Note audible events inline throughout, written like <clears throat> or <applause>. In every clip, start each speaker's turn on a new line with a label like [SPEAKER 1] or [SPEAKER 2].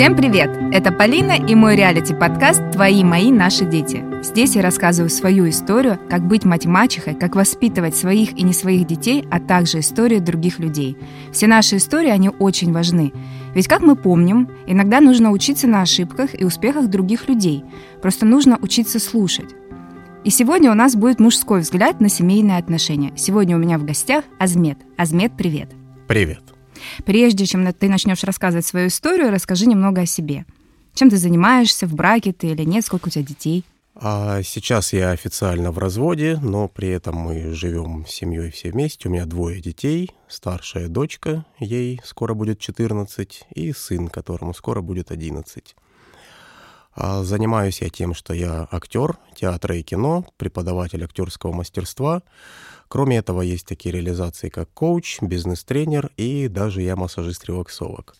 [SPEAKER 1] Всем привет! Это Полина и мой реалити-подкаст «Твои, мои, наши дети». Здесь я рассказываю свою историю, как быть мать-мачехой, как воспитывать своих и не своих детей, а также историю других людей. Все наши истории, они очень важны. Ведь, как мы помним, иногда нужно учиться на ошибках и успехах других людей. Просто нужно учиться слушать. И сегодня у нас будет мужской взгляд на семейные отношения. Сегодня у меня в гостях Азмет. Азмет, привет.
[SPEAKER 2] Привет.
[SPEAKER 1] Прежде чем ты начнешь рассказывать свою историю, расскажи немного о себе. Чем ты занимаешься, в браке ты или нет, сколько у тебя детей?
[SPEAKER 2] А сейчас я официально в разводе, но при этом мы живем с семьей все вместе. У меня двое детей. Старшая дочка, ей скоро будет 14, и сын, которому скоро будет 11. А занимаюсь я тем, что я актер театра и кино, преподаватель актерского мастерства. Кроме этого, есть такие реализации, как коуч, бизнес-тренер и даже я массажист-релаксолог.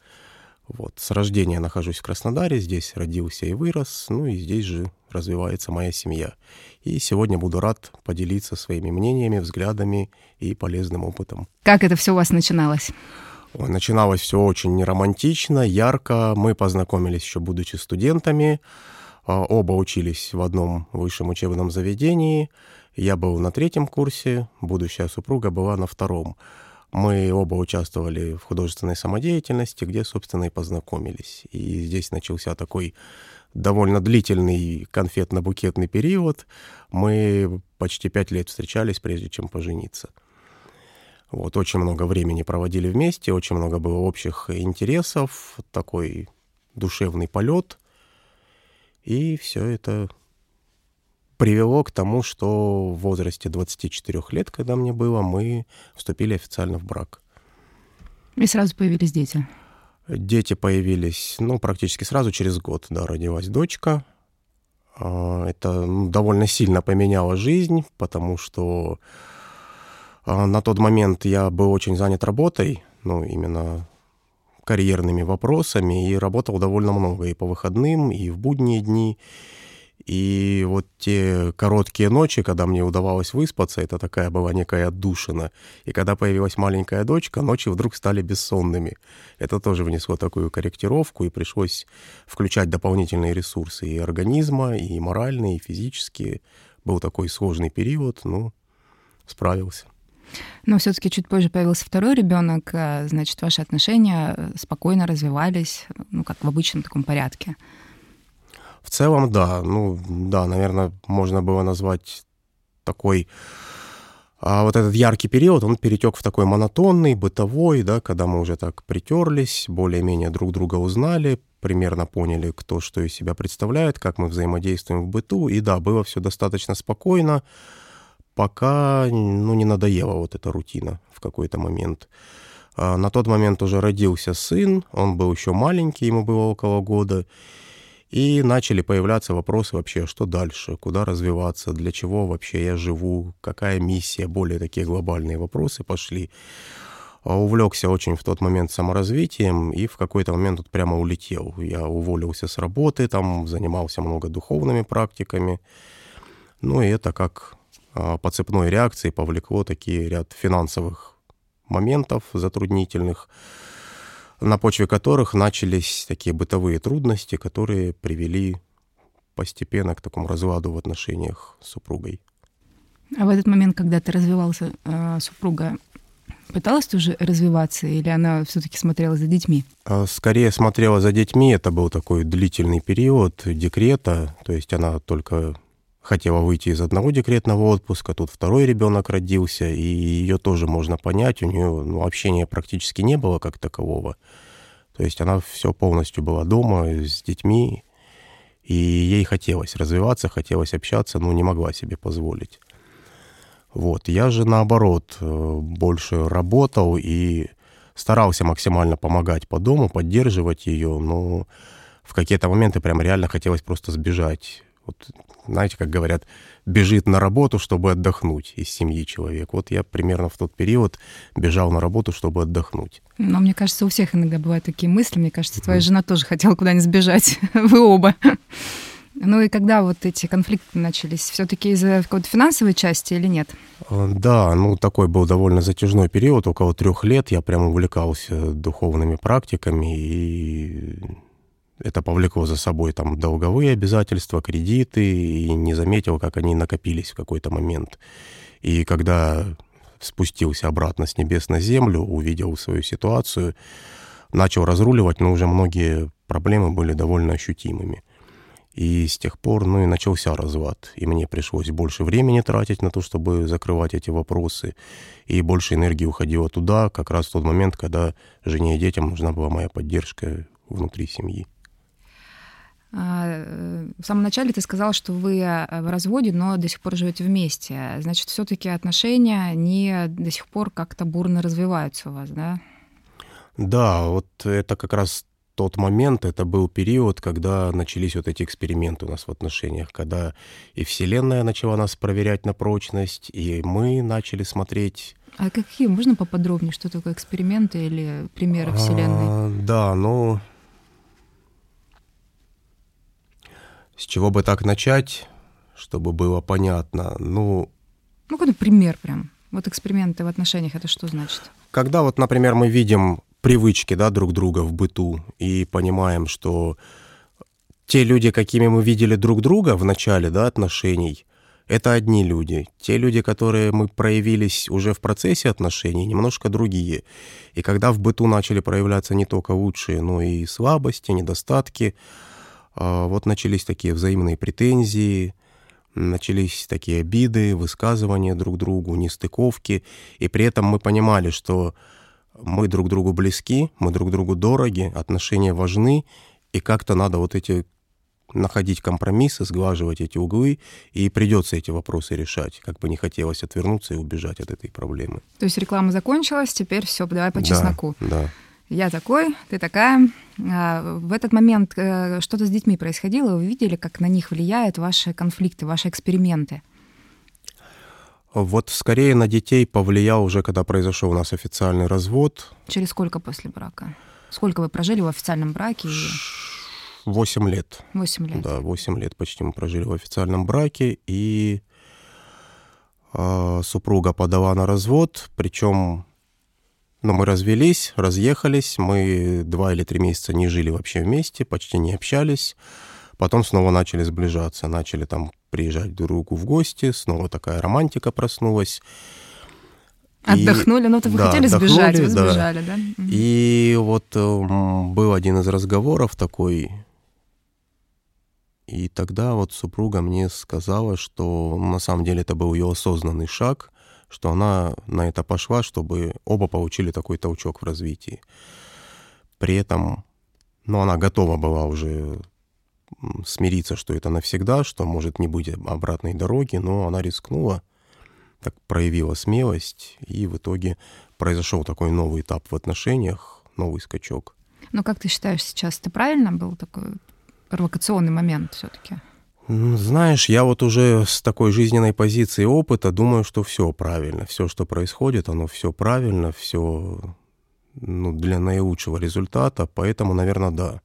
[SPEAKER 2] Вот. С рождения нахожусь в Краснодаре, здесь родился и вырос, ну и здесь же развивается моя семья. И сегодня буду рад поделиться своими мнениями, взглядами и полезным опытом.
[SPEAKER 1] Как это все у вас начиналось?
[SPEAKER 2] Начиналось все очень романтично, ярко. Мы познакомились еще будучи студентами. А, оба учились в одном высшем учебном заведении. Я был на третьем курсе, будущая супруга была на втором. Мы оба участвовали в художественной самодеятельности, где, собственно, и познакомились. И здесь начался такой довольно длительный конфетно-букетный период. Мы почти пять лет встречались, прежде чем пожениться. Вот, очень много времени проводили вместе, очень много было общих интересов, такой душевный полет. И все это привело к тому, что в возрасте 24 лет, когда мне было, мы вступили официально в брак.
[SPEAKER 1] И сразу появились дети?
[SPEAKER 2] Дети появились, ну, практически сразу, через год, да, родилась дочка. А, это ну, довольно сильно поменяло жизнь, потому что а, на тот момент я был очень занят работой, ну, именно карьерными вопросами, и работал довольно много и по выходным, и в будние дни. И вот те короткие ночи, когда мне удавалось выспаться, это такая была некая отдушина. И когда появилась маленькая дочка, ночи вдруг стали бессонными. Это тоже внесло такую корректировку, и пришлось включать дополнительные ресурсы и организма, и моральные, и физические. Был такой сложный период, но справился.
[SPEAKER 1] Но все-таки чуть позже появился второй ребенок, э, значит, ваши отношения спокойно развивались, ну, как в обычном таком порядке.
[SPEAKER 2] В целом, да. Ну, да, наверное, можно было назвать такой... А вот этот яркий период, он перетек в такой монотонный, бытовой, да, когда мы уже так притерлись, более-менее друг друга узнали, примерно поняли, кто что из себя представляет, как мы взаимодействуем в быту. И да, было все достаточно спокойно, пока ну, не надоела вот эта рутина в какой-то момент. А на тот момент уже родился сын, он был еще маленький, ему было около года. И начали появляться вопросы вообще, что дальше, куда развиваться, для чего вообще я живу, какая миссия, более такие глобальные вопросы пошли. А увлекся очень в тот момент саморазвитием и в какой-то момент тут прямо улетел. Я уволился с работы, там занимался много духовными практиками. Ну и это как а, по цепной реакции повлекло такие ряд финансовых моментов затруднительных, на почве которых начались такие бытовые трудности, которые привели постепенно к такому разладу в отношениях с супругой.
[SPEAKER 1] А в этот момент, когда ты развивался, а, супруга пыталась тоже развиваться, или она все-таки смотрела за детьми?
[SPEAKER 2] А, скорее смотрела за детьми. Это был такой длительный период декрета, то есть она только хотела выйти из одного декретного отпуска, тут второй ребенок родился, и ее тоже можно понять, у нее ну, общения практически не было как такового. То есть она все полностью была дома с детьми, и ей хотелось развиваться, хотелось общаться, но не могла себе позволить. Вот. Я же, наоборот, э, больше работал и старался максимально помогать по дому, поддерживать ее, но в какие-то моменты прям реально хотелось просто сбежать вот, знаете, как говорят, бежит на работу, чтобы отдохнуть из семьи человек. Вот я примерно в тот период бежал на работу, чтобы отдохнуть.
[SPEAKER 1] Но мне кажется, у всех иногда бывают такие мысли. Мне кажется, твоя жена тоже хотела куда-нибудь сбежать. <laughs> Вы оба. Ну и когда вот эти конфликты начались? Все-таки из-за какой-то финансовой части или нет?
[SPEAKER 2] А, да, ну такой был довольно затяжной период, около трех лет я прям увлекался духовными практиками и это повлекло за собой там долговые обязательства, кредиты, и не заметил, как они накопились в какой-то момент. И когда спустился обратно с небес на землю, увидел свою ситуацию, начал разруливать, но уже многие проблемы были довольно ощутимыми. И с тех пор, ну и начался развод. И мне пришлось больше времени тратить на то, чтобы закрывать эти вопросы. И больше энергии уходило туда, как раз в тот момент, когда жене и детям нужна была моя поддержка внутри семьи.
[SPEAKER 1] А, э, в самом начале ты сказал, что вы э, в разводе, но до сих пор живете вместе. Значит, все-таки отношения, они до сих пор как-то бурно развиваются у вас, да?
[SPEAKER 2] Да, вот это как раз тот момент, это был период, когда начались вот эти эксперименты у нас в отношениях, когда и Вселенная начала нас проверять на прочность, и мы начали смотреть...
[SPEAKER 1] А какие? Можно поподробнее, что такое эксперименты или примеры Вселенной? А,
[SPEAKER 2] да, ну... С чего бы так начать, чтобы было понятно? Ну...
[SPEAKER 1] Ну, какой-то пример прям. Вот эксперименты в отношениях, это что значит?
[SPEAKER 2] Когда вот, например, мы видим привычки да, друг друга в быту и понимаем, что те люди, какими мы видели друг друга в начале да, отношений, это одни люди. Те люди, которые мы проявились уже в процессе отношений, немножко другие. И когда в быту начали проявляться не только лучшие, но и слабости, недостатки, вот начались такие взаимные претензии, начались такие обиды, высказывания друг другу, нестыковки. И при этом мы понимали, что мы друг другу близки, мы друг другу дороги, отношения важны, и как-то надо вот эти находить компромиссы, сглаживать эти углы, и придется эти вопросы решать, как бы не хотелось отвернуться и убежать от этой проблемы.
[SPEAKER 1] То есть реклама закончилась, теперь все, давай по чесноку.
[SPEAKER 2] Да, да.
[SPEAKER 1] Я такой, ты такая. А, в этот момент э, что-то с детьми происходило, вы видели, как на них влияют ваши конфликты, ваши эксперименты?
[SPEAKER 2] Вот скорее на детей повлиял уже, когда произошел у нас официальный развод.
[SPEAKER 1] Через сколько после брака? Сколько вы прожили в официальном браке?
[SPEAKER 2] Восемь лет.
[SPEAKER 1] Восемь лет.
[SPEAKER 2] Да, восемь лет почти мы прожили в официальном браке, и э, супруга подала на развод, причем ну, мы развелись, разъехались, мы два или три месяца не жили вообще вместе, почти не общались. Потом снова начали сближаться, начали там приезжать друг другу в гости, снова такая романтика проснулась.
[SPEAKER 1] Отдохнули, ну, то вы да, хотели сбежать, вы сбежали, да? да?
[SPEAKER 2] И вот э, был один из разговоров такой, и тогда вот супруга мне сказала, что на самом деле это был ее осознанный шаг, что она на это пошла, чтобы оба получили такой толчок в развитии. При этом, ну, она готова была уже смириться, что это навсегда, что может не быть обратной дороги, но она рискнула, так проявила смелость, и в итоге произошел такой новый этап в отношениях, новый скачок.
[SPEAKER 1] Но как ты считаешь сейчас, это правильно был такой провокационный момент все-таки?
[SPEAKER 2] Знаешь, я вот уже с такой жизненной позиции опыта думаю, что все правильно. Все, что происходит, оно все правильно, все ну, для наилучшего результата. Поэтому, наверное, да.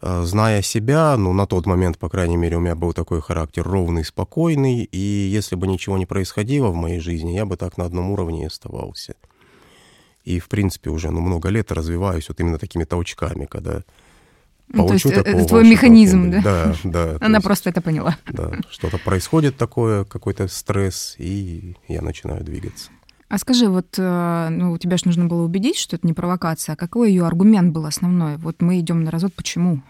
[SPEAKER 2] Э, зная себя, ну, на тот момент, по крайней мере, у меня был такой характер ровный, спокойный, и если бы ничего не происходило в моей жизни, я бы так на одном уровне и оставался. И, в принципе, уже ну, много лет развиваюсь вот именно такими толчками, когда
[SPEAKER 1] ну, получу то есть э, это твой механизм, да?
[SPEAKER 2] Да, да. <laughs>
[SPEAKER 1] Она есть, просто это поняла.
[SPEAKER 2] Да, что-то происходит такое, какой-то стресс, и я начинаю двигаться.
[SPEAKER 1] А скажи, вот э, ну, тебя же нужно было убедить, что это не провокация. А какой ее аргумент был основной? Вот мы идем на развод, почему?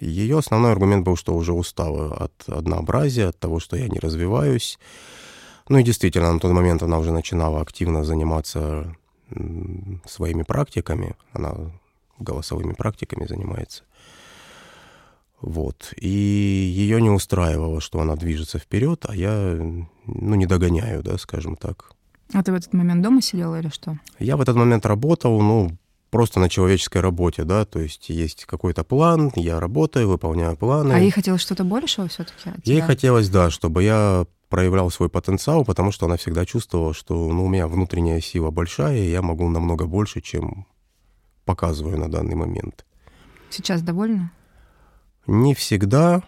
[SPEAKER 2] Ее основной аргумент был, что уже устала от однообразия, от того, что я не развиваюсь. Ну и действительно, на тот момент она уже начинала активно заниматься своими практиками. Она голосовыми практиками занимается. Вот. И ее не устраивало, что она движется вперед, а я, ну, не догоняю, да, скажем так.
[SPEAKER 1] А ты в этот момент дома сидел или что?
[SPEAKER 2] Я в этот момент работал, ну, просто на человеческой работе, да, то есть есть какой-то план, я работаю, выполняю планы.
[SPEAKER 1] А ей хотелось что-то большего все-таки?
[SPEAKER 2] Ей хотелось, да, чтобы я проявлял свой потенциал, потому что она всегда чувствовала, что ну, у меня внутренняя сила большая, и я могу намного больше, чем показываю на данный момент.
[SPEAKER 1] Сейчас довольна?
[SPEAKER 2] Не всегда.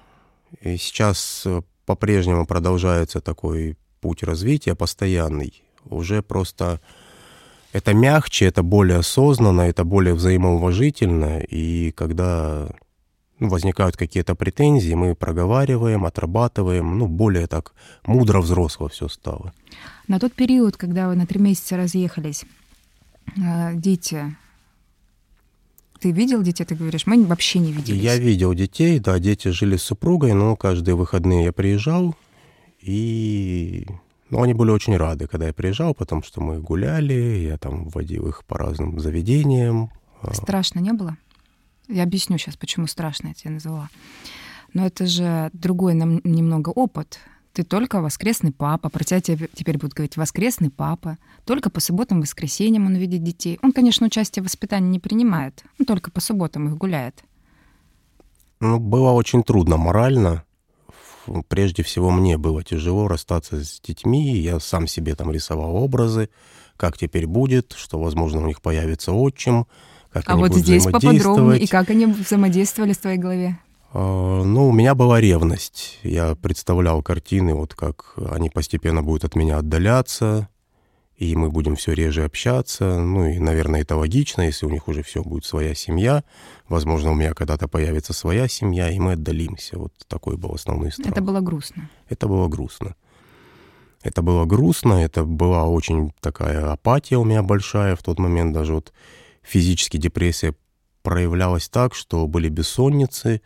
[SPEAKER 2] И сейчас э, по-прежнему продолжается такой путь развития постоянный. Уже просто это мягче, это более осознанно, это более взаимоуважительно, и когда ну, возникают какие-то претензии, мы проговариваем, отрабатываем, ну, более так мудро взросло все стало.
[SPEAKER 1] На тот период, когда вы на три месяца разъехались, э, дети, ты видел детей, ты говоришь, мы вообще не виделись.
[SPEAKER 2] Я видел детей, да, дети жили с супругой, но каждые выходные я приезжал, и ну, они были очень рады, когда я приезжал, потому что мы гуляли, я там водил их по разным заведениям.
[SPEAKER 1] Страшно не было? Я объясню сейчас, почему страшно я тебя назвала. Но это же другой нам немного опыт. Ты только воскресный папа, про тебя теперь будут говорить воскресный папа. Только по субботам, воскресеньям он видит детей. Он, конечно, участие в воспитании не принимает, но только по субботам их гуляет.
[SPEAKER 2] Ну, было очень трудно морально. Прежде всего, мне было тяжело расстаться с детьми. Я сам себе там рисовал образы, как теперь будет, что, возможно, у них появится отчим, как
[SPEAKER 1] а вот здесь поподробнее, и как они взаимодействовали в твоей голове?
[SPEAKER 2] А, ну, у меня была ревность. Я представлял картины, вот как они постепенно будут от меня отдаляться, и мы будем все реже общаться. Ну и, наверное, это логично, если у них уже все будет своя семья. Возможно, у меня когда-то появится своя семья, и мы отдалимся. Вот такой был основной страх.
[SPEAKER 1] Это было грустно.
[SPEAKER 2] Это было грустно. Это было грустно, это была очень такая апатия у меня большая в тот момент. Даже вот физически депрессия проявлялась так, что были бессонницы.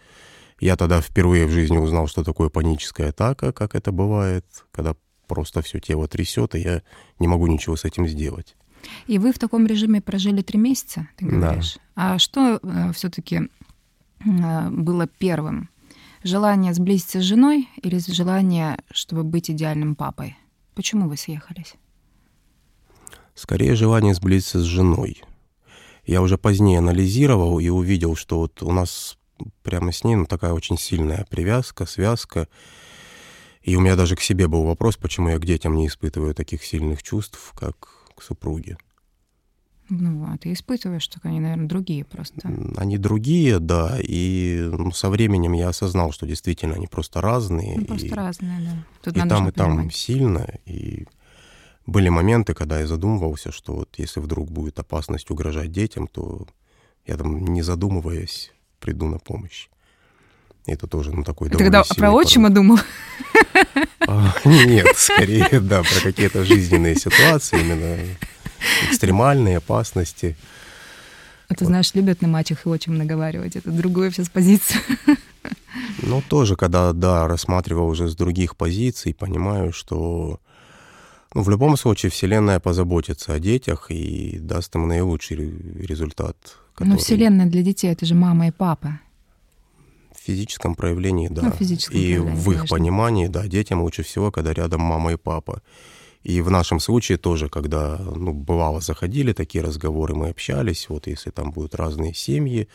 [SPEAKER 2] Я тогда впервые в жизни узнал, что такое паническая атака, как это бывает, когда просто все тело трясет, и я не могу ничего с этим сделать.
[SPEAKER 1] И вы в таком режиме прожили три месяца, ты говоришь. Да. А что э, все-таки э, было первым? Желание сблизиться с женой или желание, чтобы быть идеальным папой? Почему вы съехались?
[SPEAKER 2] Скорее желание сблизиться с женой я уже позднее анализировал и увидел, что вот у нас прямо с ней ну, такая очень сильная привязка, связка. И у меня даже к себе был вопрос, почему я к детям не испытываю таких сильных чувств, как к супруге.
[SPEAKER 1] Ну, а ты испытываешь, только они, наверное, другие просто.
[SPEAKER 2] Они другие, да, и ну, со временем я осознал, что действительно они просто разные.
[SPEAKER 1] Ну, просто
[SPEAKER 2] и,
[SPEAKER 1] разные, да.
[SPEAKER 2] Тут и там, и там сильно, и были моменты, когда я задумывался, что вот если вдруг будет опасность угрожать детям, то я там, не задумываясь, приду на помощь. Это тоже, ну, такой
[SPEAKER 1] Ты когда про отчима думал?
[SPEAKER 2] А, нет, скорее, да, про какие-то жизненные ситуации, именно экстремальные опасности.
[SPEAKER 1] А ты знаешь, любят на мачех и отчим наговаривать. Это другую сейчас позицию.
[SPEAKER 2] Ну, тоже, когда, да, рассматривал уже с других позиций, понимаю, что ну, в любом случае, Вселенная позаботится о детях и даст им наилучший результат.
[SPEAKER 1] Который... Но Вселенная для детей это же мама и папа.
[SPEAKER 2] В физическом проявлении, да.
[SPEAKER 1] Ну, в физическом
[SPEAKER 2] и
[SPEAKER 1] проявлении,
[SPEAKER 2] в их
[SPEAKER 1] конечно.
[SPEAKER 2] понимании, да, детям лучше всего, когда рядом мама и папа. И в нашем случае тоже, когда, ну, бывало, заходили такие разговоры, мы общались, вот если там будут разные семьи,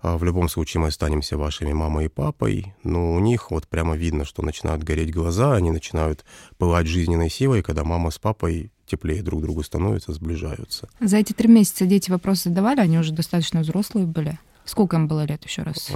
[SPEAKER 2] а в любом случае мы останемся вашими мамой и папой, но у них вот прямо видно, что начинают гореть глаза, они начинают пылать жизненной силой, когда мама с папой теплее друг другу становятся, сближаются.
[SPEAKER 1] За эти три месяца дети вопросы задавали, они уже достаточно взрослые были? Сколько им было лет еще раз?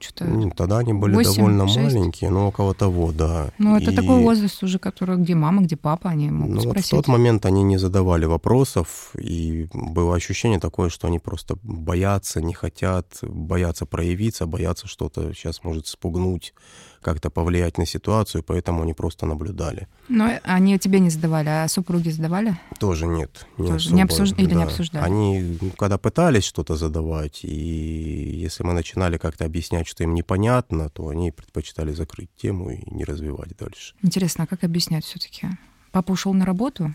[SPEAKER 2] Что-то Тогда они были 8, довольно 6? маленькие, но около того, да.
[SPEAKER 1] Ну, это и... такой возраст уже, который где мама, где папа, они могут ну, спросить.
[SPEAKER 2] Вот в тот момент они не задавали вопросов, и было ощущение такое, что они просто боятся, не хотят, боятся проявиться, боятся что-то сейчас может спугнуть как-то повлиять на ситуацию, поэтому они просто наблюдали.
[SPEAKER 1] Но они тебе не задавали, а супруги задавали?
[SPEAKER 2] Тоже нет.
[SPEAKER 1] Не Тоже особо, не обсуж... Или да. не обсуждали?
[SPEAKER 2] Они, ну, когда пытались что-то задавать, и если мы начинали как-то объяснять, что им непонятно, то они предпочитали закрыть тему и не развивать дальше.
[SPEAKER 1] Интересно, а как объяснять все-таки? Папа ушел на работу?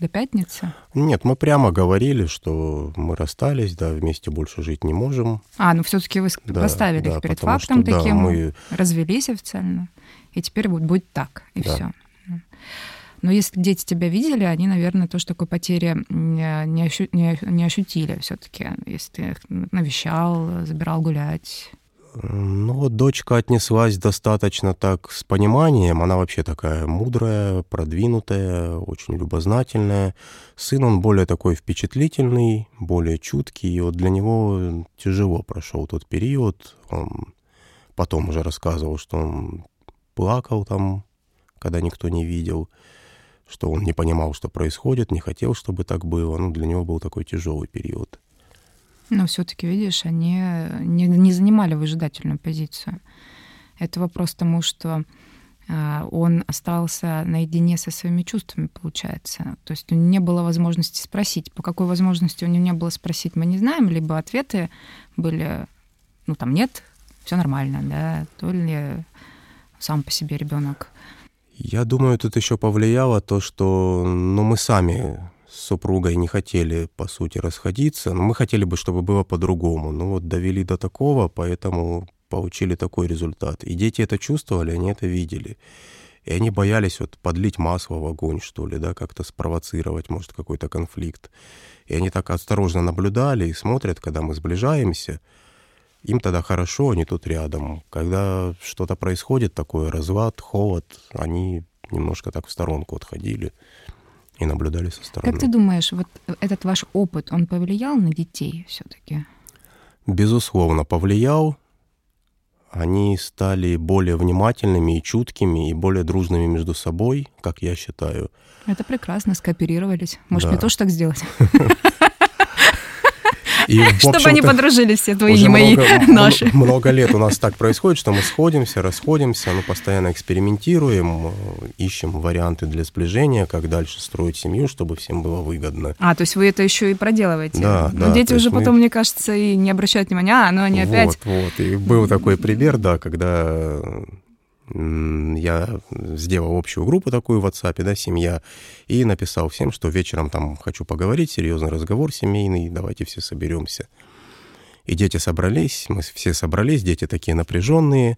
[SPEAKER 1] До пятницы?
[SPEAKER 2] Нет, мы прямо говорили, что мы расстались, да, вместе больше жить не можем.
[SPEAKER 1] А, ну все-таки вы да, поставили да, их перед фактом что, таким, да, мы... развелись официально, и теперь вот будет так, и да. все. Но если дети тебя видели, они, наверное, тоже такой потери не, ощу, не, не ощутили все-таки, если ты их навещал, забирал гулять.
[SPEAKER 2] Ну, вот дочка отнеслась достаточно так с пониманием. Она вообще такая мудрая, продвинутая, очень любознательная. Сын, он более такой впечатлительный, более чуткий. И вот для него тяжело прошел тот период. Он потом уже рассказывал, что он плакал там, когда никто не видел, что он не понимал, что происходит, не хотел, чтобы так было. Ну, для него был такой тяжелый период.
[SPEAKER 1] Но все-таки, видишь, они не, не занимали выжидательную позицию. Это вопрос тому, что а, он остался наедине со своими чувствами, получается. То есть у него не было возможности спросить. По какой возможности у него не было спросить, мы не знаем, либо ответы были, ну там нет, все нормально, да, то ли сам по себе ребенок
[SPEAKER 2] я думаю, тут еще повлияло то, что ну, мы сами с супругой не хотели, по сути, расходиться. Но мы хотели бы, чтобы было по-другому. Ну вот довели до такого, поэтому получили такой результат. И дети это чувствовали, они это видели. И они боялись вот подлить масло в огонь, что ли, да, как-то спровоцировать, может, какой-то конфликт. И они так осторожно наблюдали и смотрят, когда мы сближаемся – им тогда хорошо, они тут рядом. Когда что-то происходит такое, развод, холод, они немножко так в сторонку отходили и наблюдали со стороны.
[SPEAKER 1] Как ты думаешь, вот этот ваш опыт, он повлиял на детей все-таки?
[SPEAKER 2] Безусловно, повлиял. Они стали более внимательными и чуткими, и более дружными между собой, как я считаю.
[SPEAKER 1] Это прекрасно, скооперировались. Может, да. мне тоже так сделать? <laughs> И, Чтобы они подружились все твои и мои, <laughs>
[SPEAKER 2] много,
[SPEAKER 1] наши.
[SPEAKER 2] Много лет у нас так происходит, что мы сходимся, расходимся, мы постоянно экспериментируем, ищем варианты для сближения, как дальше строить семью, чтобы всем было выгодно.
[SPEAKER 1] А, то есть вы это еще и проделываете?
[SPEAKER 2] Да,
[SPEAKER 1] Но да. дети уже потом, мы... мне кажется, и не обращают внимания, а, ну они опять...
[SPEAKER 2] Вот, вот. И был такой пример, да, когда я сделал общую группу такую в WhatsApp, да, семья, и написал всем, что вечером там хочу поговорить, серьезный разговор семейный, давайте все соберемся. И дети собрались, мы все собрались, дети такие напряженные,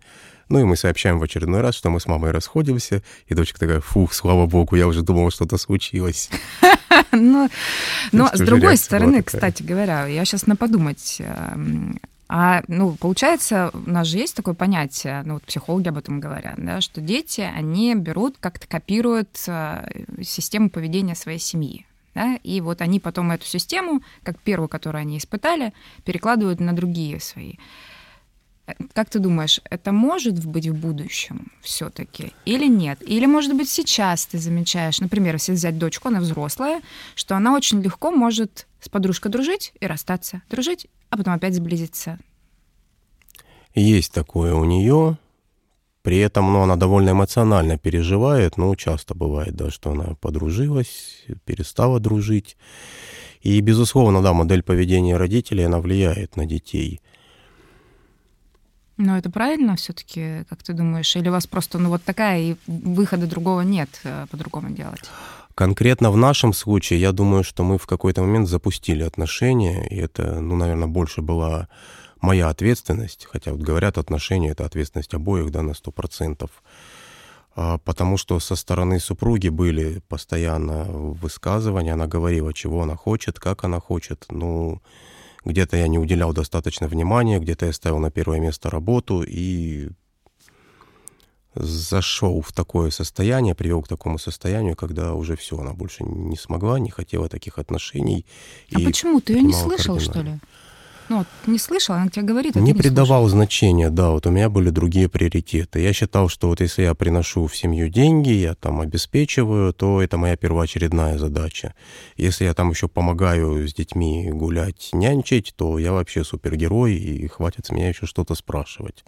[SPEAKER 2] ну и мы сообщаем в очередной раз, что мы с мамой расходимся, и дочка такая, фух, слава богу, я уже думала, что-то случилось. <laughs>
[SPEAKER 1] Но с другой стороны, кстати говоря, я сейчас на подумать, эм, а, ну, получается, у нас же есть такое понятие, ну, вот психологи об этом говорят, да, что дети, они берут, как-то копируют а, систему поведения своей семьи. Да, и вот они потом эту систему, как первую, которую они испытали, перекладывают на другие свои. Э, как ты думаешь, это может быть в будущем все-таки или нет? Или, может быть, сейчас ты замечаешь, например, если взять дочку, она взрослая, что она очень легко может с подружкой дружить и расстаться, дружить а потом опять сблизиться.
[SPEAKER 2] Есть такое у нее. При этом ну, она довольно эмоционально переживает, ну, часто бывает, да, что она подружилась, перестала дружить. И, безусловно, да, модель поведения родителей, она влияет на детей.
[SPEAKER 1] Но это правильно все-таки, как ты думаешь? Или у вас просто, ну, вот такая, и выхода другого нет э, по-другому делать?
[SPEAKER 2] Конкретно в нашем случае, я думаю, что мы в какой-то момент запустили отношения, и это, ну, наверное, больше была моя ответственность, хотя вот говорят, отношения — это ответственность обоих, да, на сто процентов, а, потому что со стороны супруги были постоянно высказывания, она говорила, чего она хочет, как она хочет, ну, где-то я не уделял достаточно внимания, где-то я ставил на первое место работу, и зашел в такое состояние, привел к такому состоянию, когда уже все, она больше не смогла, не хотела таких отношений.
[SPEAKER 1] А почему? Ты ее не слышал, что ли? Ну, вот, не слышал, она тебе говорит, а
[SPEAKER 2] Не
[SPEAKER 1] не
[SPEAKER 2] придавал слушал. значения, да, вот у меня были другие приоритеты. Я считал, что вот если я приношу в семью деньги, я там обеспечиваю, то это моя первоочередная задача. Если я там еще помогаю с детьми гулять, нянчить, то я вообще супергерой, и хватит с меня еще что-то спрашивать.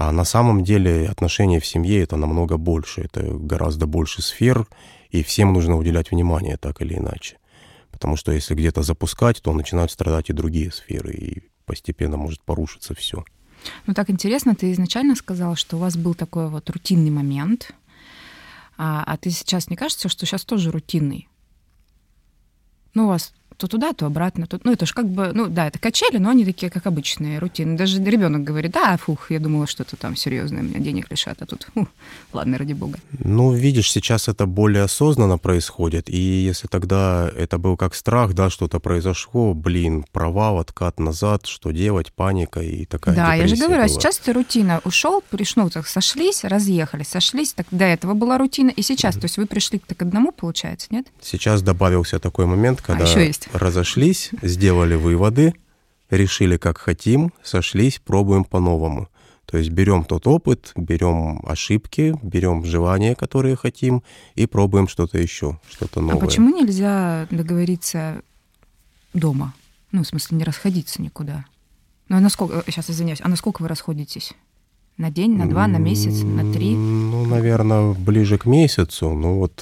[SPEAKER 2] А на самом деле отношения в семье это намного больше, это гораздо больше сфер, и всем нужно уделять внимание так или иначе. Потому что если где-то запускать, то начинают страдать и другие сферы, и постепенно может порушиться все.
[SPEAKER 1] Ну так интересно, ты изначально сказал, что у вас был такой вот рутинный момент, а, а ты сейчас не кажется, что сейчас тоже рутинный? Ну, у вас то туда, то обратно. То... Ну, это же как бы, ну, да, это качели, но они такие, как обычные, рутины. Даже ребенок говорит, да, фух, я думала, что это там серьезное, меня денег лишат, а тут, фу, ладно, ради бога.
[SPEAKER 2] Ну, видишь, сейчас это более осознанно происходит, и если тогда это был как страх, да, что-то произошло, блин, провал, откат назад, что делать, паника и такая
[SPEAKER 1] Да, я же говорю,
[SPEAKER 2] была.
[SPEAKER 1] сейчас это рутина. Ушел, пришел, так сошлись, разъехались, сошлись, так до этого была рутина, и сейчас, mm-hmm. то есть вы пришли к одному, получается, нет?
[SPEAKER 2] Сейчас добавился такой момент, когда... А,
[SPEAKER 1] еще есть
[SPEAKER 2] разошлись, сделали выводы, решили как хотим, сошлись, пробуем по-новому. То есть берем тот опыт, берем ошибки, берем желания, которые хотим, и пробуем что-то еще, что-то новое.
[SPEAKER 1] А почему нельзя договориться дома? Ну, в смысле, не расходиться никуда. Ну, а насколько, сейчас извиняюсь, а насколько вы расходитесь? На день, на два, на месяц, на три?
[SPEAKER 2] Ну, наверное, ближе к месяцу. Ну вот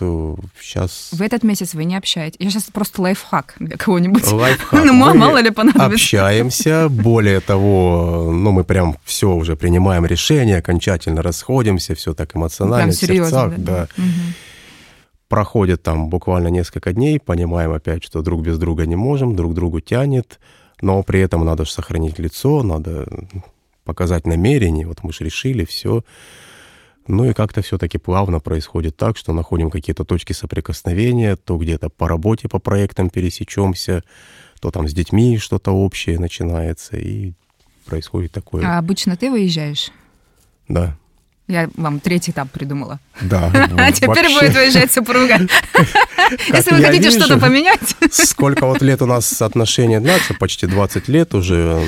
[SPEAKER 2] сейчас...
[SPEAKER 1] В этот месяц вы не общаетесь. Я сейчас просто лайфхак для кого-нибудь.
[SPEAKER 2] Лайфхак. <laughs>
[SPEAKER 1] Ну, мало, мало ли понадобится.
[SPEAKER 2] Общаемся. Более того, ну, мы прям все уже принимаем решение, окончательно расходимся, все так эмоционально,
[SPEAKER 1] Прям серьезно,
[SPEAKER 2] в сердцах.
[SPEAKER 1] да, да. Мгм.
[SPEAKER 2] Проходит там буквально несколько дней, понимаем опять, что друг без друга не можем, друг другу тянет, но при этом надо же сохранить лицо, надо показать намерение, вот мы же решили, все. Ну и как-то все-таки плавно происходит так, что находим какие-то точки соприкосновения, то где-то по работе, по проектам пересечемся, то там с детьми что-то общее начинается, и происходит такое.
[SPEAKER 1] А обычно ты выезжаешь?
[SPEAKER 2] Да,
[SPEAKER 1] Я вам третий этап придумала.
[SPEAKER 2] да. <laughs>
[SPEAKER 1] А теперь
[SPEAKER 2] вообще,
[SPEAKER 1] будет выезжать супруга. <laughs> Если вы хотите
[SPEAKER 2] вижу,
[SPEAKER 1] что-то поменять,
[SPEAKER 2] Сколько вот лет у нас отношения длятся, почти 20 лет уже,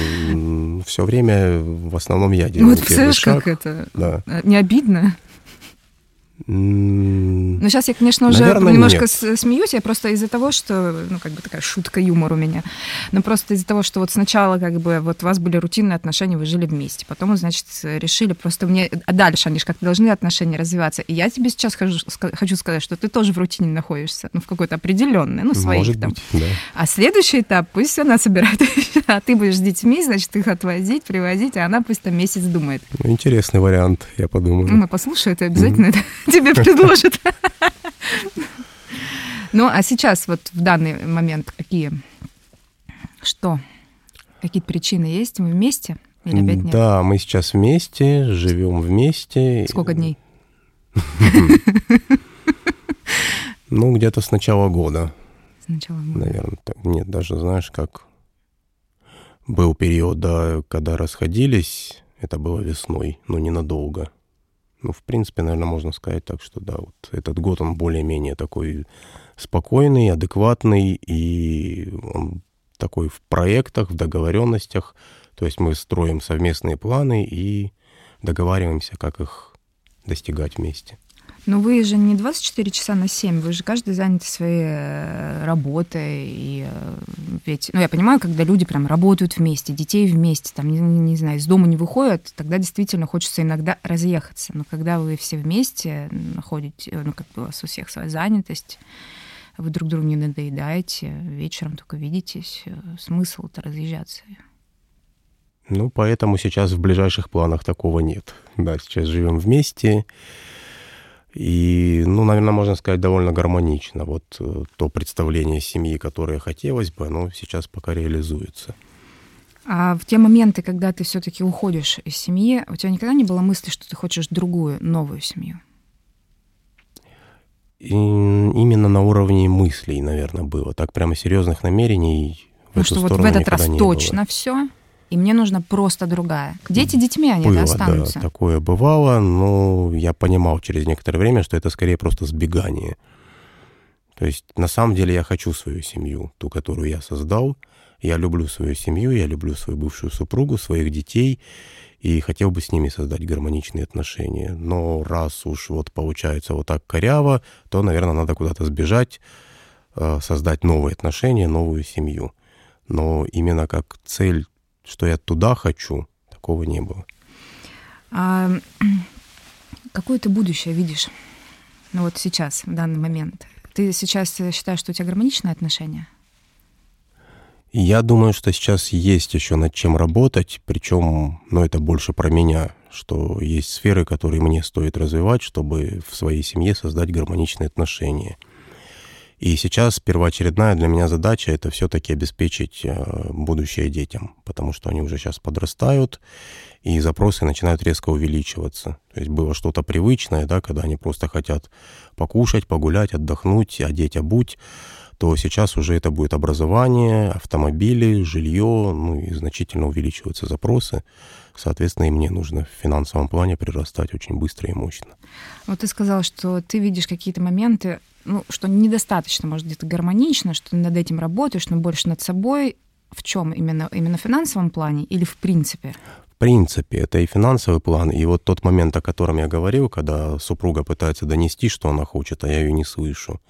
[SPEAKER 2] все время в основном я делаю
[SPEAKER 1] ну вот
[SPEAKER 2] первый
[SPEAKER 1] представляешь, как это?
[SPEAKER 2] Да.
[SPEAKER 1] Не обидно? Ну, сейчас я, конечно, уже
[SPEAKER 2] Наверное,
[SPEAKER 1] немножко
[SPEAKER 2] нет.
[SPEAKER 1] смеюсь, я просто из-за того, что, ну, как бы такая шутка, юмор у меня, но просто из-за того, что вот сначала, как бы, вот у вас были рутинные отношения, вы жили вместе, потом, значит, решили просто мне, а дальше они же как-то должны отношения развиваться, и я тебе сейчас хожу- хочу сказать, что ты тоже в рутине находишься, ну, в какой-то определенной, ну, своих
[SPEAKER 2] Может
[SPEAKER 1] там.
[SPEAKER 2] быть, да.
[SPEAKER 1] А следующий этап, пусть она собирает <laughs> а ты будешь с детьми, значит, их отвозить, привозить, а она пусть там месяц думает.
[SPEAKER 2] Ну, интересный вариант, я подумаю.
[SPEAKER 1] Мама послушает и обязательно это <laughs> тебе предложит. <laughs> Ну, а сейчас вот в данный момент какие? Что? Какие-то причины есть? Мы вместе? Или опять нет?
[SPEAKER 2] Да, мы сейчас вместе, живем вместе.
[SPEAKER 1] Сколько дней? <laughs>
[SPEAKER 2] Ну, где-то с начала года,
[SPEAKER 1] Сначала.
[SPEAKER 2] наверное. Нет, даже знаешь, как был период, да, когда расходились, это было весной, но ненадолго. Ну, в принципе, наверное, можно сказать так, что да, вот этот год он более-менее такой спокойный, адекватный, и он такой в проектах, в договоренностях. То есть мы строим совместные планы и договариваемся, как их достигать вместе.
[SPEAKER 1] Но вы же не 24 часа на 7, вы же каждый занят своей э, работой. И э, ведь, ну, я понимаю, когда люди прям работают вместе, детей вместе, там, не, не- знаю, из дома не выходят, тогда действительно хочется иногда разъехаться. Но когда вы все вместе находите, ну, как бы у вас у всех своя занятость, вы друг другу не надоедаете, вечером только видитесь, э, смысл-то разъезжаться.
[SPEAKER 2] Ну, поэтому сейчас в ближайших планах такого нет. Да, сейчас живем вместе. И, ну, наверное, можно сказать, довольно гармонично. Вот э, то представление семьи, которое хотелось бы, оно сейчас пока реализуется.
[SPEAKER 1] А в те моменты, когда ты все-таки уходишь из семьи, у тебя никогда не было мысли, что ты хочешь другую, новую семью?
[SPEAKER 2] И именно на уровне мыслей, наверное, было. Так прямо серьезных намерений в
[SPEAKER 1] Ну,
[SPEAKER 2] эту
[SPEAKER 1] что вот в этот раз точно все, и мне нужна просто другая. Дети детьми, они
[SPEAKER 2] было,
[SPEAKER 1] останутся.
[SPEAKER 2] да, такое бывало, но я понимал через некоторое время, что это скорее просто сбегание. То есть на самом деле я хочу свою семью, ту, которую я создал. Я люблю свою семью, я люблю свою бывшую супругу, своих детей, и хотел бы с ними создать гармоничные отношения. Но раз уж вот получается вот так коряво, то, наверное, надо куда-то сбежать, э, создать новые отношения, новую семью. Но именно как цель, что я туда хочу, такого не было.
[SPEAKER 1] А <clears throat> какое ты будущее видишь? Ну вот сейчас, в данный момент. Ты сейчас считаешь, что у тебя гармоничные отношения?
[SPEAKER 2] Я думаю, что сейчас есть еще над чем работать, причем, ну, это больше про меня, что есть сферы, которые мне стоит развивать, чтобы в своей семье создать гармоничные отношения. И сейчас первоочередная для меня задача это все-таки обеспечить э, будущее детям, потому что они уже сейчас подрастают, и запросы начинают резко увеличиваться. То есть было что-то привычное, да, когда они просто хотят покушать, погулять, отдохнуть, одеть, обуть, то сейчас уже это будет образование, автомобили, жилье, ну и значительно увеличиваются запросы. Соответственно, и мне нужно в финансовом плане прирастать очень быстро и мощно.
[SPEAKER 1] Вот ты сказал, что ты видишь какие-то моменты, ну, что недостаточно, может, где-то гармонично, что над этим работаешь, но больше над собой. В чем именно? Именно в финансовом плане или в принципе?
[SPEAKER 2] В принципе, это и финансовый план, и вот тот момент, о котором я говорил, когда супруга пытается донести, что она хочет, а я ее не слышу.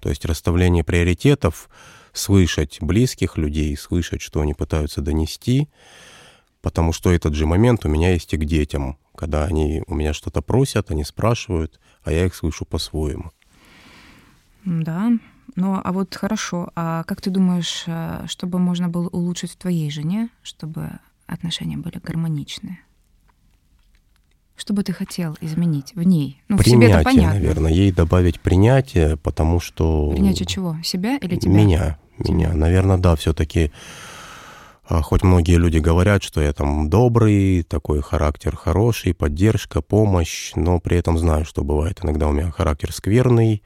[SPEAKER 2] То есть расставление приоритетов, слышать близких людей, слышать, что они пытаются донести, потому что этот же момент у меня есть и к детям, когда они у меня что-то просят, они спрашивают, а я их слышу по-своему.
[SPEAKER 1] Да, ну а вот хорошо, а как ты думаешь, э, чтобы можно было улучшить в твоей жене, чтобы отношения были гармоничные? Что бы ты хотел изменить в ней?
[SPEAKER 2] Ну, принятие, в себе понятно. наверное. Ей добавить принятие, потому что...
[SPEAKER 1] Принятие чего? Себя или тебя?
[SPEAKER 2] Меня. Меня. Наверное, да, все-таки хоть многие люди говорят, что я там добрый, такой характер хороший, поддержка, помощь, но при этом знаю, что бывает иногда у меня характер скверный,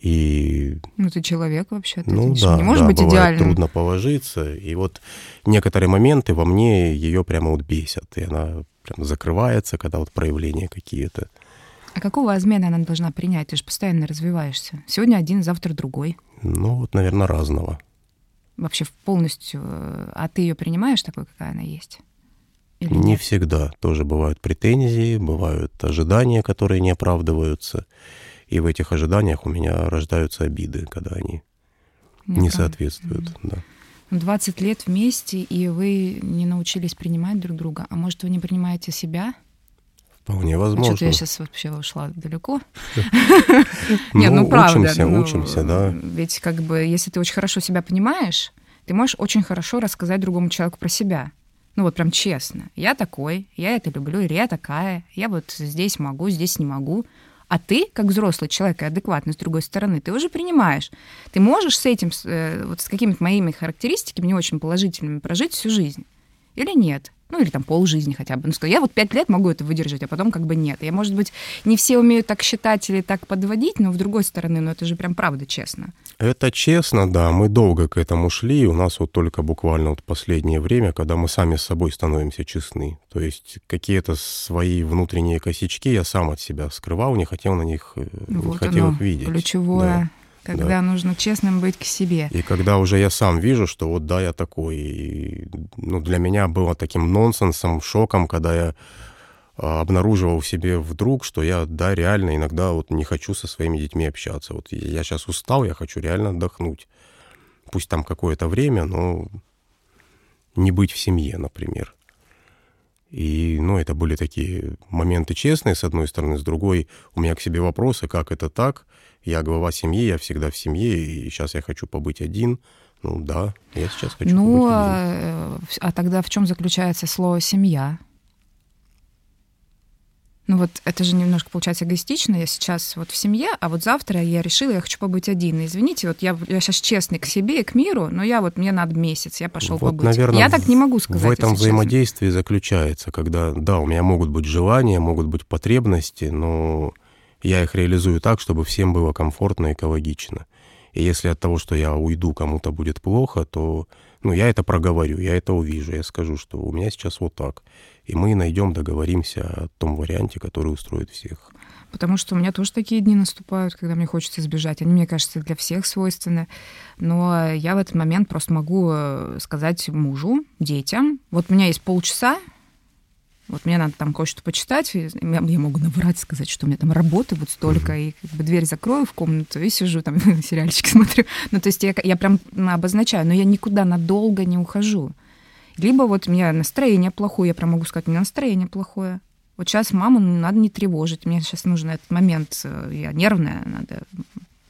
[SPEAKER 2] и...
[SPEAKER 1] Ну, ты человек вообще, ты
[SPEAKER 2] ну, да, не можешь да, быть бывает идеальным. трудно положиться, и вот некоторые моменты во мне ее прямо вот бесят, и она прям закрывается, когда вот проявления какие-то.
[SPEAKER 1] А какого измена она должна принять? Ты же постоянно развиваешься. Сегодня один, завтра другой.
[SPEAKER 2] Ну, вот, наверное, разного.
[SPEAKER 1] Вообще полностью. А ты ее принимаешь такой, какая она есть?
[SPEAKER 2] Или не нет? всегда. Тоже бывают претензии, бывают ожидания, которые не оправдываются. И в этих ожиданиях у меня рождаются обиды, когда они Неправда. не соответствуют. Mm-hmm. Да.
[SPEAKER 1] 20 лет вместе, и вы не научились принимать друг друга. А может, вы не принимаете себя?
[SPEAKER 2] Вполне возможно.
[SPEAKER 1] Что-то я сейчас вообще ушла далеко. <laughs> Нет, ну, ну правда.
[SPEAKER 2] Учимся, ну, учимся, да.
[SPEAKER 1] Ведь как бы, если ты очень хорошо себя понимаешь, ты можешь очень хорошо рассказать другому человеку про себя. Ну вот прям честно. Я такой, я это люблю, или я такая, я вот здесь могу, здесь не могу. А ты, как взрослый человек и адекватный, с другой стороны, ты уже принимаешь. Ты можешь с этим, э, вот с какими-то моими характеристиками, не очень положительными, прожить всю жизнь. Или нет? Ну или там полжизни хотя бы. Ну, сказать, я вот пять лет могу это выдержать, а потом как бы нет. Я, может быть, не все умеют так считать или так подводить, но в другой стороны, ну это же прям правда честно.
[SPEAKER 2] Это честно, да. Мы долго к этому шли. У нас вот только буквально вот последнее время, когда мы сами с собой становимся честны. То есть какие-то свои внутренние косячки я сам от себя скрывал, не хотел на них, э, вот не хотел оно, их видеть.
[SPEAKER 1] Ключевое. Да когда да. нужно честным быть к себе.
[SPEAKER 2] И когда уже я сам вижу, что вот да, я такой. И, ну, для меня было таким нонсенсом, шоком, когда я а, обнаруживал в себе вдруг, что я, да, реально иногда вот не хочу со своими детьми общаться. Вот я сейчас устал, я хочу реально отдохнуть. Пусть там какое-то время, но не быть в семье, например. И, ну, это были такие моменты честные, с одной стороны, с другой у меня к себе вопросы, как это так, я глава семьи, я всегда в семье, и сейчас я хочу побыть один. Ну да, я сейчас хочу
[SPEAKER 1] ну,
[SPEAKER 2] побыть
[SPEAKER 1] один. Ну, а тогда в чем заключается слово «семья»? Ну вот это же немножко получается эгоистично. Я сейчас вот в семье, а вот завтра я решила, я хочу побыть один. извините, вот я, я сейчас честный к себе и к миру, но я вот, мне надо месяц, я пошел вот, побыть.
[SPEAKER 2] Наверное,
[SPEAKER 1] я так не могу сказать.
[SPEAKER 2] В этом взаимодействии честно. заключается, когда, да, у меня могут быть желания, могут быть потребности, но я их реализую так, чтобы всем было комфортно и экологично. И если от того, что я уйду, кому-то будет плохо, то ну, я это проговорю, я это увижу, я скажу, что у меня сейчас вот так. И мы найдем, договоримся о том варианте, который устроит всех.
[SPEAKER 1] Потому что у меня тоже такие дни наступают, когда мне хочется избежать. Они, мне кажется, для всех свойственны. Но я в этот момент просто могу э, сказать мужу, детям, вот у меня есть полчаса, вот мне надо там кое-что почитать, я, я могу наврать, сказать, что у меня там работы вот столько, и как бы дверь закрою в комнату и сижу там, <laughs> сериальчики смотрю. Ну, то есть я, я прям обозначаю, но я никуда надолго не ухожу. Либо вот у меня настроение плохое, я прям могу сказать, у меня настроение плохое. Вот сейчас маму надо не тревожить, мне сейчас нужен этот момент, э, я нервная, надо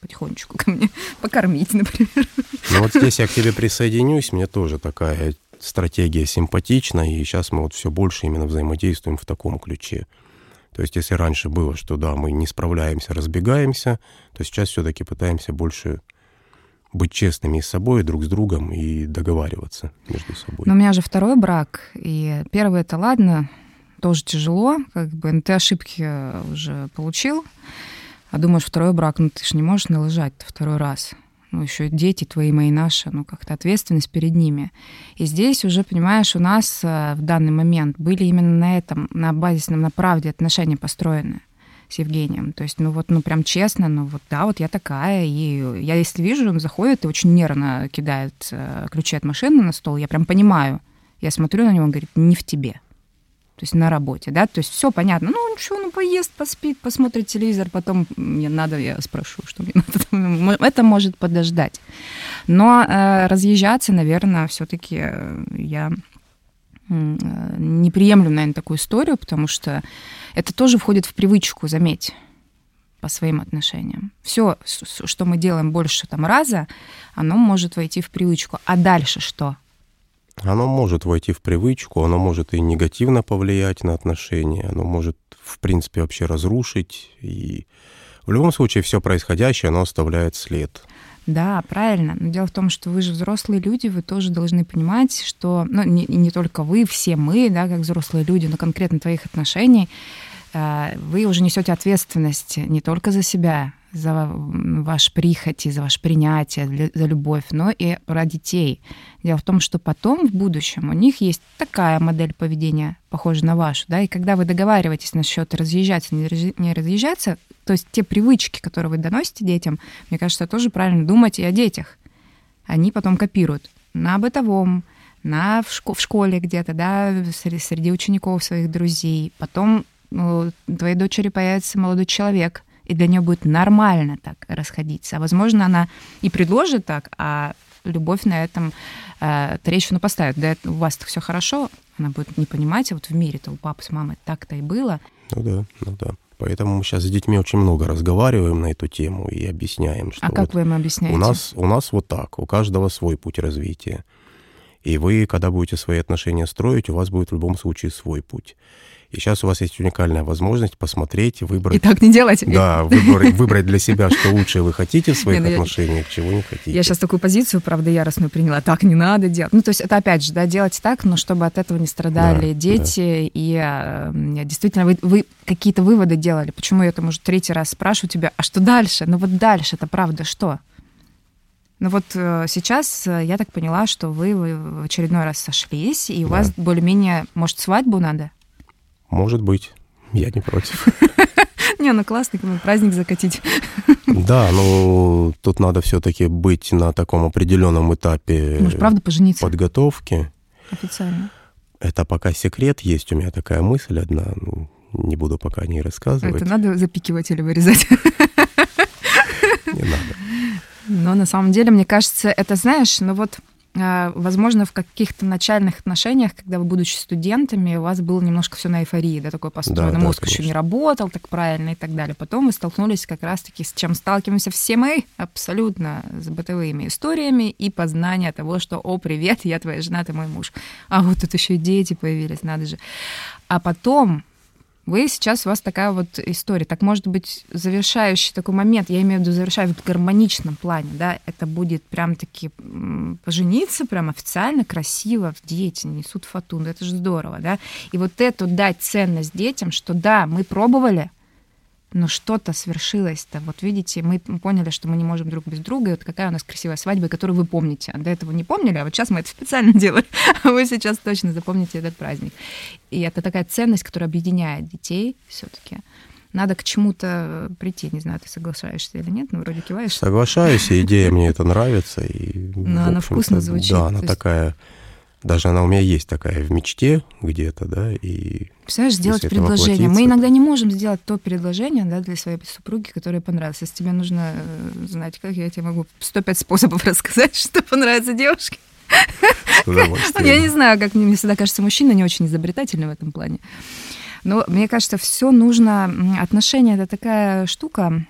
[SPEAKER 1] потихонечку ко мне <laughs> покормить, например.
[SPEAKER 2] Ну вот здесь я к тебе присоединюсь, мне тоже такая стратегия симпатична, и сейчас мы вот все больше именно взаимодействуем в таком ключе. То есть если раньше было, что да, мы не справляемся, разбегаемся, то сейчас все-таки пытаемся больше быть честными с собой, друг с другом и договариваться между собой.
[SPEAKER 1] Но у меня же второй брак, и первый это ладно, тоже тяжело, как бы, но ты ошибки уже получил, а думаешь, второй брак, ну ты же не можешь налажать второй раз ну, еще дети твои, мои, наши, ну, как-то ответственность перед ними. И здесь уже, понимаешь, у нас э, в данный момент были именно на этом, на базисном, на правде отношения построены с Евгением. То есть, ну вот, ну прям честно, ну вот да, вот я такая, и я если вижу, он заходит и очень нервно кидает э, ключи от машины на стол, я прям понимаю. Я смотрю на него, он говорит, не в тебе. то есть на работе, да, то есть все понятно, ну что, ну поест, поспит, посмотрит телевизор, потом мне надо, я спрошу, что мне <laughs> надо, это может подождать. Но э, разъезжаться, наверное, все-таки э, я не приемлю, наверное, такую историю, потому что это тоже входит в привычку, заметь по своим отношениям. Все, что мы делаем больше там раза, оно может войти в привычку. А дальше что?
[SPEAKER 2] Оно может войти в привычку, оно может и негативно повлиять на отношения, оно может, в принципе, вообще разрушить. И в любом случае все происходящее, оно оставляет след.
[SPEAKER 1] Да, правильно. Но дело в том, что вы же взрослые люди, вы тоже должны понимать, что, ну, не, не только вы, все мы, да, как взрослые люди, но конкретно твоих отношений, э, вы уже несете ответственность не только за себя, за ваш прихоти, за ваше принятие, за любовь, но и про детей. Дело в том, что потом в будущем у них есть такая модель поведения, похожая на вашу, да, и когда вы договариваетесь насчет разъезжаться, не разъезжаться, то есть те привычки, которые вы доносите детям, мне кажется, тоже правильно думать и о детях. Они потом копируют на бытовом, на в, шко- в школе где-то, да, среди, учеников своих друзей. Потом ну, твоей дочери появится молодой человек, и для нее будет нормально так расходиться. А возможно, она и предложит так, а любовь на этом э, трещину поставит. Да, у вас все хорошо, она будет не понимать, а вот в мире-то у папы с мамой так-то и было.
[SPEAKER 2] Ну да, ну да. Поэтому мы сейчас с детьми очень много разговариваем на эту тему и объясняем, что
[SPEAKER 1] а как вы им объясняете?
[SPEAKER 2] У нас, у нас вот так, у каждого свой путь развития. И вы, когда будете свои отношения строить, у вас будет в любом случае свой путь. И сейчас у вас есть уникальная возможность посмотреть, выбрать...
[SPEAKER 1] И так не делать.
[SPEAKER 2] Да, выбрать, выбрать для себя, что лучше вы хотите в своих не, ну, отношениях, я, чего не хотите.
[SPEAKER 1] Я сейчас такую позицию, правда, яростную приняла. Так не надо делать. Ну, то есть это опять же, да, делать так, но чтобы от этого не страдали да, дети. Да. И а, действительно, вы, вы какие-то выводы делали. Почему я там уже третий раз спрашиваю тебя, а что дальше? Ну вот дальше это правда что? Ну вот э, сейчас э, я так поняла, что вы в очередной раз сошлись, и у да. вас более-менее, может, свадьбу надо?
[SPEAKER 2] Может быть. Я не против. <laughs>
[SPEAKER 1] Не, ну классный праздник закатить. <laughs>
[SPEAKER 2] Да, ну тут надо все-таки быть на таком определенном этапе
[SPEAKER 1] Может, правда пожениться?
[SPEAKER 2] подготовки.
[SPEAKER 1] Официально.
[SPEAKER 2] Это пока секрет, есть у меня такая мысль одна, ну, не буду пока не рассказывать.
[SPEAKER 1] Это надо запикивать или вырезать? <laughs> Но на самом деле, мне кажется, это, знаешь, ну вот а, возможно, в каких-то начальных отношениях, когда вы, будучи студентами, у вас было немножко все на эйфории, да, такой построенный да, мозг да, еще не работал так правильно и так далее. Потом вы столкнулись как раз-таки с чем сталкиваемся все мы, абсолютно с бытовыми историями и познание того, что «О, привет, я твоя жена, ты мой муж». А вот тут еще и дети появились, надо же. А потом вы сейчас, у вас такая вот история. Так, может быть, завершающий такой момент, я имею в виду завершающий в гармоничном плане, да, это будет прям-таки пожениться прям официально, красиво, дети несут фатун, это же здорово, да. И вот эту дать ценность детям, что да, мы пробовали, но что-то свершилось-то. Вот видите, мы поняли, что мы не можем друг без друга, и вот какая у нас красивая свадьба, которую вы помните. А до этого не помнили, а вот сейчас мы это <laughs> специально делали. А вы сейчас точно запомните этот праздник. И это такая ценность, которая объединяет детей все-таки. Надо к чему-то прийти. Не знаю, ты соглашаешься или нет, но вроде киваешь.
[SPEAKER 2] Соглашаюсь, идея мне это нравится. И,
[SPEAKER 1] но она вкусно звучит.
[SPEAKER 2] Да, она такая даже она у меня есть такая в мечте где-то, да, и...
[SPEAKER 1] Представляешь, сделать предложение. Мы иногда не можем сделать то предложение, да, для своей супруги, которое понравилось. Если тебе нужно э, знать, как я тебе могу 105 способов <laughs> рассказать, что понравится девушке. Я не знаю, как мне всегда кажется, мужчина не очень изобретательный в этом плане. Но мне кажется, все нужно... Отношения — это такая штука,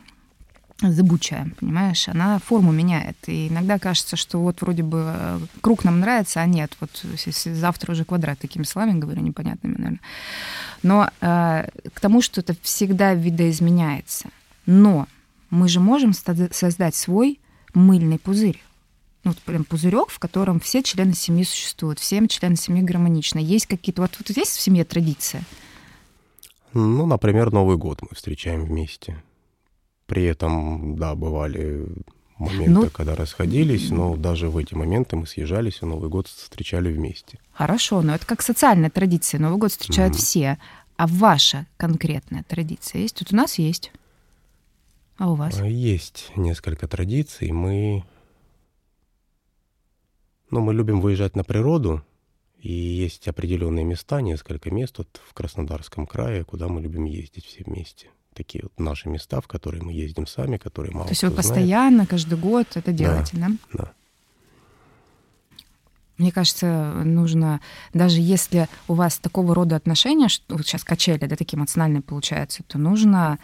[SPEAKER 1] зыбучая, понимаешь, она форму меняет. И иногда кажется, что вот вроде бы э, круг нам нравится, а нет, вот завтра уже квадрат, такими словами говорю, непонятными, наверное. Но э, к тому, что это всегда видоизменяется. Но мы же можем создать свой мыльный пузырь. Ну, вот прям пузырек, в котором все члены семьи существуют, все члены семьи гармоничны. Есть какие-то... Вот, вот есть в семье традиция?
[SPEAKER 2] Ну, например, Новый год мы встречаем вместе. При этом, да, бывали моменты, ну, когда расходились, но даже в эти моменты мы съезжались и Новый год встречали вместе.
[SPEAKER 1] Хорошо, но это как социальная традиция. Новый год встречают mm-hmm. все. А ваша конкретная традиция есть? Тут у нас есть. А у вас? А,
[SPEAKER 2] есть несколько традиций. Мы, ну, мы любим выезжать на природу И есть определенные места, несколько мест вот в Краснодарском крае, куда мы любим ездить все вместе. Такие вот наши места, в которые мы ездим сами, которые мало
[SPEAKER 1] То есть вы постоянно,
[SPEAKER 2] знает.
[SPEAKER 1] каждый год это делаете, да?
[SPEAKER 2] Да. да.
[SPEAKER 1] Мне кажется, нужно, даже если у вас такого рода отношения, что вот сейчас качели, да, такие эмоциональные получаются, то нужно,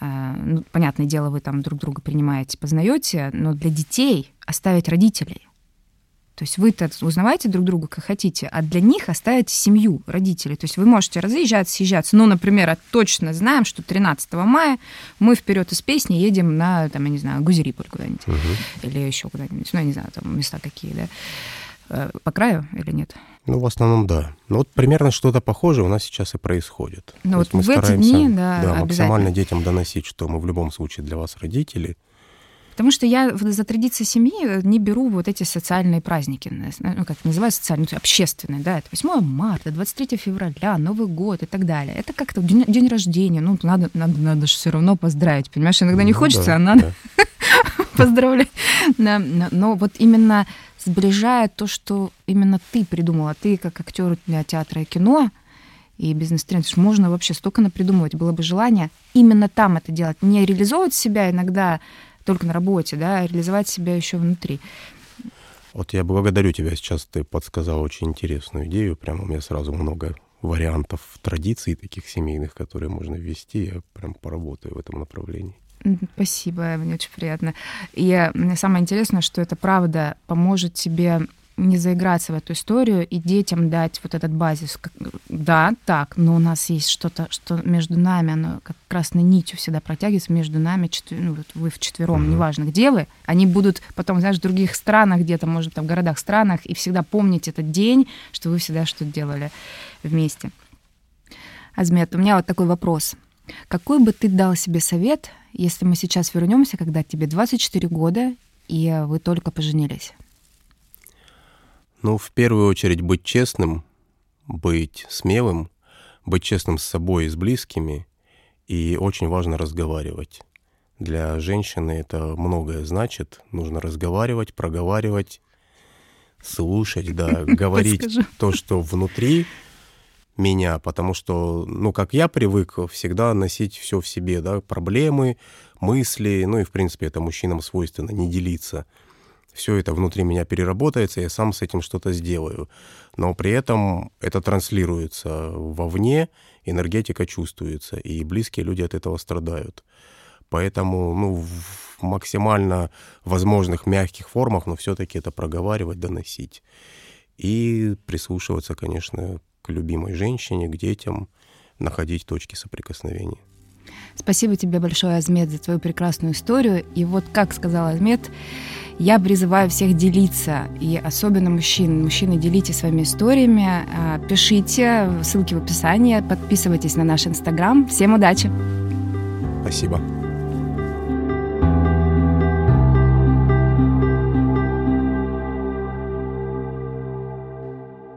[SPEAKER 1] э, ну, понятное дело, вы там друг друга принимаете, познаете, но для детей оставить родителей. То есть вы-то узнаваете друг друга, как хотите, а для них оставите семью, родителей. То есть вы можете разъезжаться, съезжаться. Ну, например, а точно знаем, что 13 мая мы вперед из песни едем на, там, я не знаю, Гузериполь куда-нибудь. Угу. Или еще куда-нибудь. Ну, я не знаю, там места какие, да. Э, по краю или нет?
[SPEAKER 2] Ну, в основном, да. Ну, вот примерно что-то похожее у нас сейчас и происходит.
[SPEAKER 1] Ну, вот мы в эти дни, да,
[SPEAKER 2] да максимально детям доносить, что мы в любом случае для вас родители,
[SPEAKER 1] Потому что я за традиции семьи не беру вот эти социальные праздники, ну, как называют социальные, ну, общественные, да, это 8 марта, 23 февраля, Новый год и так далее. Это как-то день, день рождения, ну, надо, надо, надо же все равно поздравить, понимаешь, иногда не ну, хочется, да, а надо да. <laughs> поздравлять. Но вот именно сближает то, что именно ты придумала, ты как актер для театра и кино, и бизнес-тренер, можно вообще столько напридумывать, было бы желание именно там это делать, не реализовывать себя иногда только на работе, да, а реализовать себя еще внутри.
[SPEAKER 2] Вот я благодарю тебя сейчас, ты подсказал очень интересную идею, прямо у меня сразу много вариантов традиций таких семейных, которые можно ввести, я прям поработаю в этом направлении.
[SPEAKER 1] Спасибо, мне очень приятно. И самое интересное, что это правда поможет тебе не заиграться в эту историю и детям дать вот этот базис. Да, так, но у нас есть что-то, что между нами, оно как красной нитью всегда протягивается между нами, четвер... ну, вот вы вчетвером, mm-hmm. неважно где вы, они будут потом, знаешь, в других странах, где-то, может, там, в городах, странах, и всегда помнить этот день, что вы всегда что-то делали вместе. Азмет, у меня вот такой вопрос. Какой бы ты дал себе совет, если мы сейчас вернемся, когда тебе 24 года, и вы только поженились?
[SPEAKER 2] Ну, в первую очередь быть честным, быть смелым, быть честным с собой и с близкими, и очень важно разговаривать. Для женщины это многое значит. Нужно разговаривать, проговаривать, слушать, да, <laughs> говорить то, что внутри меня, потому что, ну, как я привык всегда носить все в себе, да, проблемы, мысли, ну и, в принципе, это мужчинам свойственно, не делиться – все это внутри меня переработается, я сам с этим что-то сделаю. Но при этом это транслируется вовне, энергетика чувствуется, и близкие люди от этого страдают. Поэтому ну, в максимально возможных мягких формах, но все-таки это проговаривать, доносить. И прислушиваться, конечно, к любимой женщине, к детям, находить точки соприкосновения.
[SPEAKER 1] Спасибо тебе большое, Азмед, за твою прекрасную историю. И вот, как сказал Азмед, я призываю всех делиться, и особенно мужчин. Мужчины, делитесь своими историями, а, пишите, ссылки в описании, подписывайтесь на наш Инстаграм. Всем удачи!
[SPEAKER 2] Спасибо.